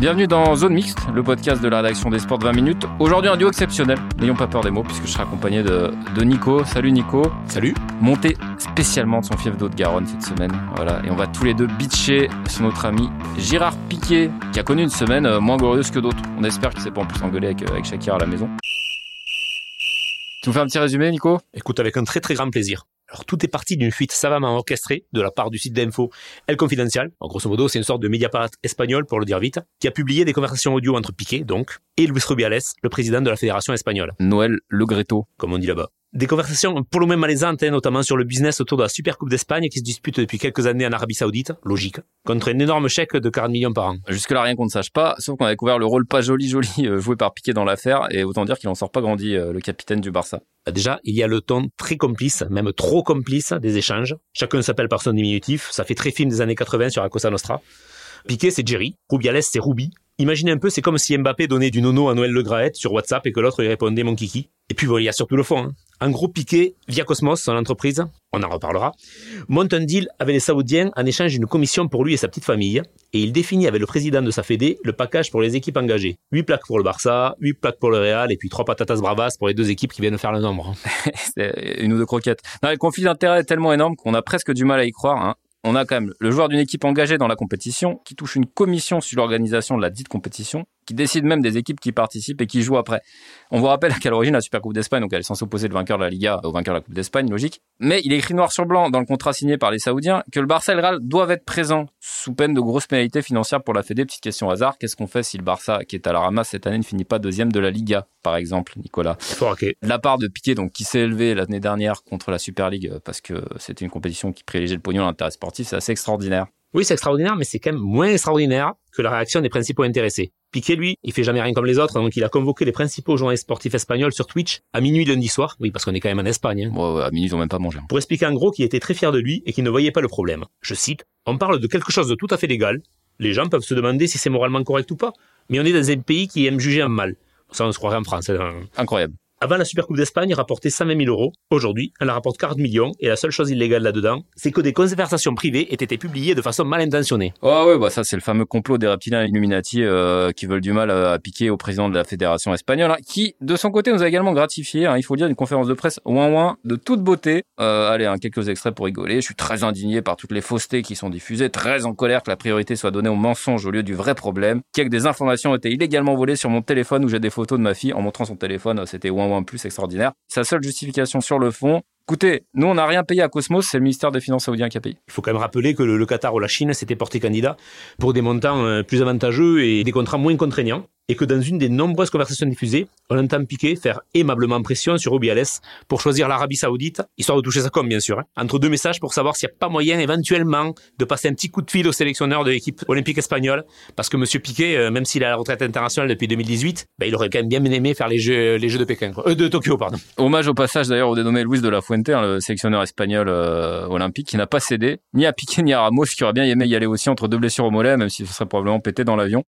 Bienvenue dans Zone Mixte, le podcast de la rédaction des sports de 20 minutes. Aujourd'hui un duo exceptionnel, n'ayons pas peur des mots puisque je serai accompagné de, de Nico. Salut Nico. Salut. Monté spécialement de son fief d'eau de Garonne cette semaine. Voilà. Et on va tous les deux bitcher sur notre ami Girard Piquet, qui a connu une semaine euh, moins glorieuse que d'autres. On espère qu'il s'est pas en plus engueulé avec, euh, avec Shakira à la maison. Tu nous fais un petit résumé Nico? Écoute, avec un très très grand plaisir. Alors tout est parti d'une fuite savamment orchestrée de la part du site d'info El Confidencial. En grosso modo, c'est une sorte de Mediapart espagnol pour le dire vite, qui a publié des conversations audio entre Piqué, donc, et Luis Rubiales, le président de la fédération espagnole, Noël Le Gretto. comme on dit là-bas. Des conversations pour le moins malaisantes, hein, notamment sur le business autour de la Super Coupe d'Espagne qui se dispute depuis quelques années en Arabie Saoudite, logique, contre un énorme chèque de 40 millions par an. Jusque-là, rien qu'on ne sache pas, sauf qu'on a découvert le rôle pas joli joli euh, joué par Piquet dans l'affaire, et autant dire qu'il en sort pas grandi, euh, le capitaine du Barça. Déjà, il y a le ton très complice, même trop complice des échanges. Chacun s'appelle par son diminutif. Ça fait très film des années 80 sur Acosta Nostra. Piqué, c'est Jerry. Rubiales, c'est Ruby. Imaginez un peu, c'est comme si Mbappé donnait du nono à Noël Le Graët sur WhatsApp et que l'autre lui répondait mon kiki. Et puis bon, il y a surtout le fond. hein. En gros, Piqué, via Cosmos, son entreprise, on en reparlera, monte un deal avec les Saoudiens en échange d'une commission pour lui et sa petite famille, et il définit avec le président de sa fédé le package pour les équipes engagées. 8 plaques pour le Barça, 8 plaques pour le Real, et puis 3 patatas bravas pour les deux équipes qui viennent faire le nombre. C'est une ou deux croquettes. Non, le conflit d'intérêt est tellement énorme qu'on a presque du mal à y croire. Hein. On a quand même le joueur d'une équipe engagée dans la compétition qui touche une commission sur l'organisation de la dite compétition, qui décide même des équipes qui participent et qui jouent après. On vous rappelle qu'à l'origine, la Super Coupe d'Espagne, donc elle est censée opposer le vainqueur de la Liga au vainqueur de la Coupe d'Espagne, logique. Mais il est écrit noir sur blanc dans le contrat signé par les Saoudiens que le Barça et le Real doivent être présents sous peine de grosses pénalités financières pour la Fédé. Petite question hasard, qu'est-ce qu'on fait si le Barça, qui est à la ramasse cette année, ne finit pas deuxième de la Liga, par exemple, Nicolas? La part de Piquet, donc qui s'est élevé l'année dernière contre la Super League euh, parce que c'était une compétition qui privilégiait le pognon à l'intérêt sportif, c'est assez extraordinaire. Oui, c'est extraordinaire, mais c'est quand même moins extraordinaire que la réaction des principaux intéressés. Piqué, lui, il fait jamais rien comme les autres, donc il a convoqué les principaux journalistes sportifs espagnols sur Twitch à minuit lundi soir, oui, parce qu'on est quand même en Espagne, hein, Bon, à minuit, ils ont même pas mangé. hein. pour expliquer en gros qu'il était très fier de lui et qu'il ne voyait pas le problème. Je cite, on parle de quelque chose de tout à fait légal. Les gens peuvent se demander si c'est moralement correct ou pas, mais on est dans un pays qui aime juger un mal. Ça, on se croirait en France. hein. Incroyable. Avant la Super Coupe d'Espagne, rapportait 120 000 euros. Aujourd'hui, elle rapporte 40 millions et la seule chose illégale là-dedans, c'est que des conversations privées aient été publiées de façon mal intentionnée. Oh ouais, bah ça c'est le fameux complot des reptiliens Illuminati euh, qui veulent du mal à piquer au président de la fédération espagnole, hein, qui de son côté nous a également gratifié, hein, il faut dire, une conférence de presse ouin ouin de toute beauté. Euh, allez, hein, quelques extraits pour rigoler. Je suis très indigné par toutes les faussetés qui sont diffusées, très en colère que la priorité soit donnée aux mensonges au lieu du vrai problème, qu'il y a que des informations ont été illégalement volées sur mon téléphone où j'ai des photos de ma fille en montrant son téléphone, euh, c'était ouin ouin plus extraordinaire. Sa seule justification sur le fond, Écoutez, nous on n'a rien payé à Cosmos, c'est le ministère des Finances saoudien qui a payé. Il faut quand même rappeler que le, le Qatar ou la Chine s'étaient portés candidats pour des montants euh, plus avantageux et des contrats moins contraignants. Et que dans une des nombreuses conversations diffusées, on entend Piqué faire aimablement pression sur Rubiales pour choisir l'Arabie Saoudite, histoire de toucher sa com bien sûr, hein, entre deux messages pour savoir s'il n'y a pas moyen éventuellement de passer un petit coup de fil au sélectionneur de l'équipe olympique espagnole, parce que Monsieur Piqué, euh, même s'il a la retraite internationale depuis 2018, ben, il aurait quand même bien aimé faire les Jeux, les jeux de Pékin, quoi. Euh, de Tokyo, pardon. Hommage au passage d'ailleurs au dénommé Luis de la Fuente, hein, le sélectionneur espagnol euh, olympique, qui n'a pas cédé ni à Piqué ni à Ramos, qui aurait bien aimé y aller aussi entre deux blessures au mollet, même si ce serait probablement pété dans l'avion.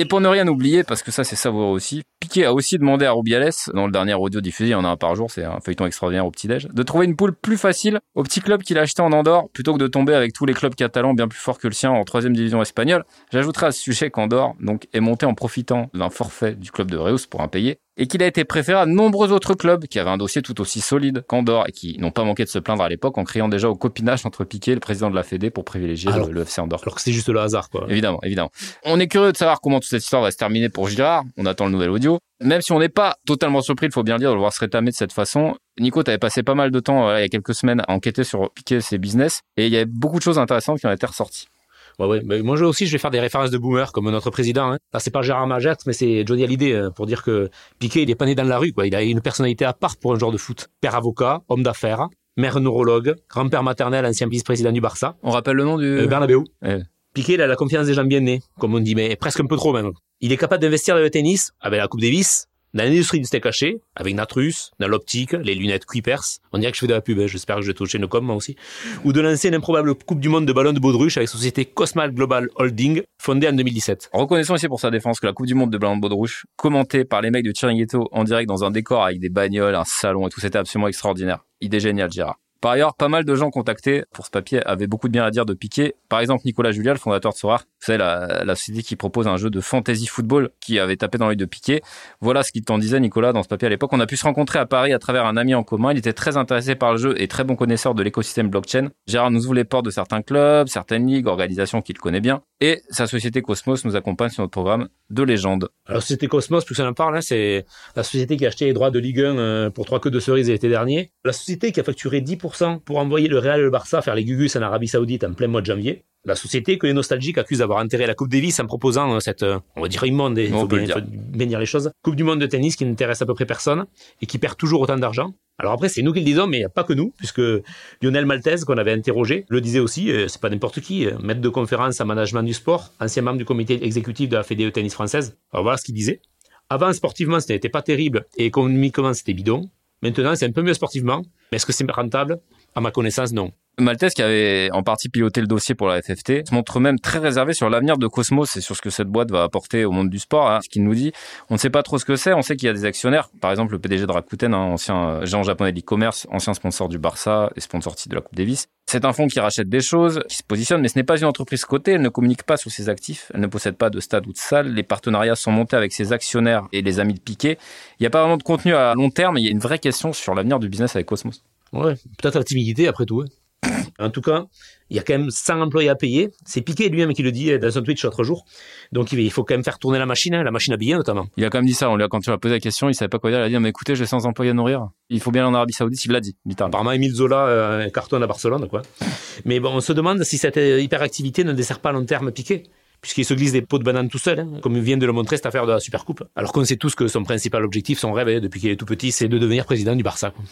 Et pour ne rien oublier, parce que ça c'est savoureux aussi, Piqué a aussi demandé à Rubiales, dans le dernier audio diffusé, il y en a un par jour, c'est un feuilleton extraordinaire au petit-déj, de trouver une poule plus facile au petit club qu'il a acheté en Andorre, plutôt que de tomber avec tous les clubs catalans bien plus forts que le sien en troisième division espagnole. J'ajouterai à ce sujet qu'Andorre, est monté en profitant d'un forfait du club de Reus pour impayé, et qu'il a été préféré à de nombreux autres clubs qui avaient un dossier tout aussi solide qu'Andorre et qui n'ont pas manqué de se plaindre à l'époque en criant déjà au copinage entre Piqué et le président de la Fédé pour privilégier Alors- le, le FC Andorre. Alors que c'est juste le hasard, quoi. Évidemment, évidemment. On est curieux de savoir comment toute cette histoire va se terminer pour Girard. On attend le nouvel audio. Même si on n'est pas totalement surpris, il faut bien le dire, de le voir se rétamer de cette façon. Nico, tu avais passé pas mal de temps, euh, il y a quelques semaines, à enquêter sur Piqué et ses business. Et il y a beaucoup de choses intéressantes qui ont été ressorties. Ouais, ouais. Mais moi je- aussi, je vais faire des références de boomer comme notre président. Hein. Là, c'est pas Gérard Majax, mais c'est Johnny Hallyday euh, pour dire que Piqué, il est pas né dans la rue, quoi. Il a une personnalité à part pour un joueur de foot. Père avocat, homme d'affaires. mère neurologue, grand-père maternel, ancien vice-président du Barça. On rappelle le nom du... Euh, Bernabeu. Ouais. Piqué, il a la confiance des gens bien nés, comme on dit, mais presque un peu trop maintenant. Il est capable d'investir dans le tennis, avec la Coupe Davis, dans l'industrie du steak avec Natrus, dans l'optique, les lunettes Kuipers. On dirait que je fais de la pub, hein, j'espère que je vais toucher une com, moi aussi. Ou de lancer une improbable Coupe du Monde de ballon de baudruche avec société Cosmal Global Holding, fondée en 2017. Reconnaissons aussi pour sa défense que la Coupe du Monde de ballon de baudruche, commentée par les mecs de Chiringuito en direct dans un décor avec des bagnoles, un salon et tout, c'était absolument extraordinaire. Idée géniale, Gérard. Par ailleurs, pas mal de gens contactés pour ce papier avaient beaucoup de bien à dire de Piqué. Par exemple, Nicolas Julia, le fondateur de Sorar, savez, la, la société qui propose un jeu de fantasy football qui avait tapé dans l'œil de Piqué. Voilà ce qu'il t'en disait, Nicolas, dans ce papier à l'époque. On a pu se rencontrer à Paris à travers un ami en commun. Il était très intéressé par le jeu et très bon connaisseur de l'écosystème blockchain. Gérard nous ouvre les portes de certains clubs, certaines ligues, organisations qu'il connaît bien. Et sa société Cosmos nous accompagne sur notre programme de légende. Alors, société Cosmos, plus on en parle, hein, c'est la société qui a acheté les droits de Ligue 1 euh, pour trois queues de cerises l'été dernier. La société qui a facturé 10% pour envoyer le Real et le Barça faire les Gugus en Arabie Saoudite en plein mois de janvier. La société que les nostalgiques accusent d'avoir enterré la Coupe Davis en proposant euh, cette, euh, on va dire immonde, il faut bien, dire. faut bien dire les choses, Coupe du monde de tennis qui n'intéresse à peu près personne et qui perd toujours autant d'argent. Alors après, c'est nous qui le disons, mais il n'y a pas que nous, puisque Lionel Maltese, qu'on avait interrogé, le disait aussi, euh, c'est pas n'importe qui, maître de conférence en management du sport, ancien membre du comité exécutif de la Fédé tennis française. Alors voilà ce qu'il disait. Avant, sportivement, ce n'était pas terrible et économiquement, c'était bidon. Maintenant, c'est un peu mieux sportivement. Mais est-ce que c'est rentable? À ma connaissance, non. Maltese, qui avait en partie piloté le dossier pour la FFT, se montre même très réservé sur l'avenir de Cosmos et sur ce que cette boîte va apporter au monde du sport. hein. Ce qu'il nous dit, on ne sait pas trop ce que c'est. On sait qu'il y a des actionnaires. Par exemple, le PDG de Rakuten, hein, ancien euh, géant japonais d'e-commerce, ancien sponsor du Barça et sponsor de la Coupe Davis. C'est un fonds qui rachète des choses, qui se positionne, mais ce n'est pas une entreprise cotée. Elle ne communique pas sur ses actifs. Elle ne possède pas de stade ou de salle. Les partenariats sont montés avec ses actionnaires et les amis de Piquet. Il n'y a pas vraiment de contenu à long terme. Il y a une vraie question sur l'avenir du business avec Cosmos. Ouais, peut-être la timidité après tout. En tout cas, il y a quand même 100 employés à payer. C'est Piqué lui-même qui le dit dans son Twitch l'autre jour. Donc il faut quand même faire tourner la machine, hein, la machine à billets notamment. Il a quand même dit ça. On lui a, quand tu lui as posé la question, il savait pas quoi dire. Il a dit, mais écoutez, j'ai 100 employés à nourrir. Il faut bien aller en Arabie Saoudite. Il l'a dit, littéralement. Apparemment, Emile Zola euh, cartonne à Barcelone, quoi. Mais bon, on se demande si cette euh, hyperactivité ne dessert pas à long terme Piqué. Puisqu'il se glisse des pots de banane tout seul, hein, comme vient de le montrer cette affaire de la Supercoupe. Alors qu'on sait tous que son principal objectif, son rêve, hein, depuis qu'il est tout petit, c'est de devenir président du Barça. quoi.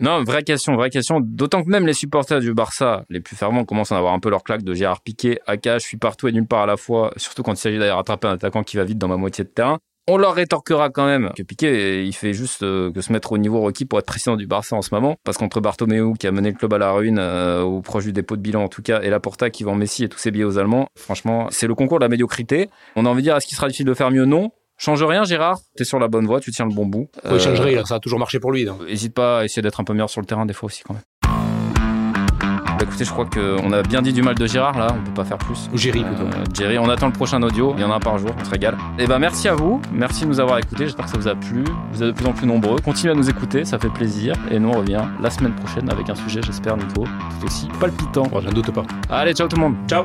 Non, vraie question, vraie question. D'autant que même les supporters du Barça, les plus fervents, commencent à avoir un peu leur claque de Gérard Piqué, Aka, je suis partout et nulle part à la fois, surtout quand il s'agit d'aller rattraper un attaquant qui va vite dans ma moitié de terrain. On leur rétorquera quand même que Piqué, il fait juste euh, que se mettre au niveau requis pour être président du Barça en ce moment. Parce qu'entre Bartomeu, qui a mené le club à la ruine, euh, ou proche du dépôt de bilan en tout cas, et Laporta qui vend Messi et tous ses billets aux Allemands, franchement, c'est le concours de la médiocrité. On a envie de dire, est-ce qu'il sera difficile de faire mieux? Non. Change rien, Gérard. T'es sur la bonne voie, tu tiens le bon bout. Euh, changerait, là, ça a toujours marché pour lui. donc. Hésite pas à essayer d'être un peu meilleur sur le terrain des fois aussi quand même. Bah, écoutez, je crois qu'on a bien dit du mal de Gérard là, on peut pas faire plus. Ou Jerry, plutôt. Euh, Jerry, on attend le prochain audio, il y en a un par jour, on se régale. Et ben merci à vous, merci de nous avoir écoutés, j'espère que ça vous a plu. Vous êtes de plus en plus nombreux, continuez à nous écouter, ça fait plaisir. Et nous on revient la semaine prochaine avec un sujet, j'espère Nico, tout aussi palpitant. Bon, j'en doute pas. Allez, ciao tout le monde. Ciao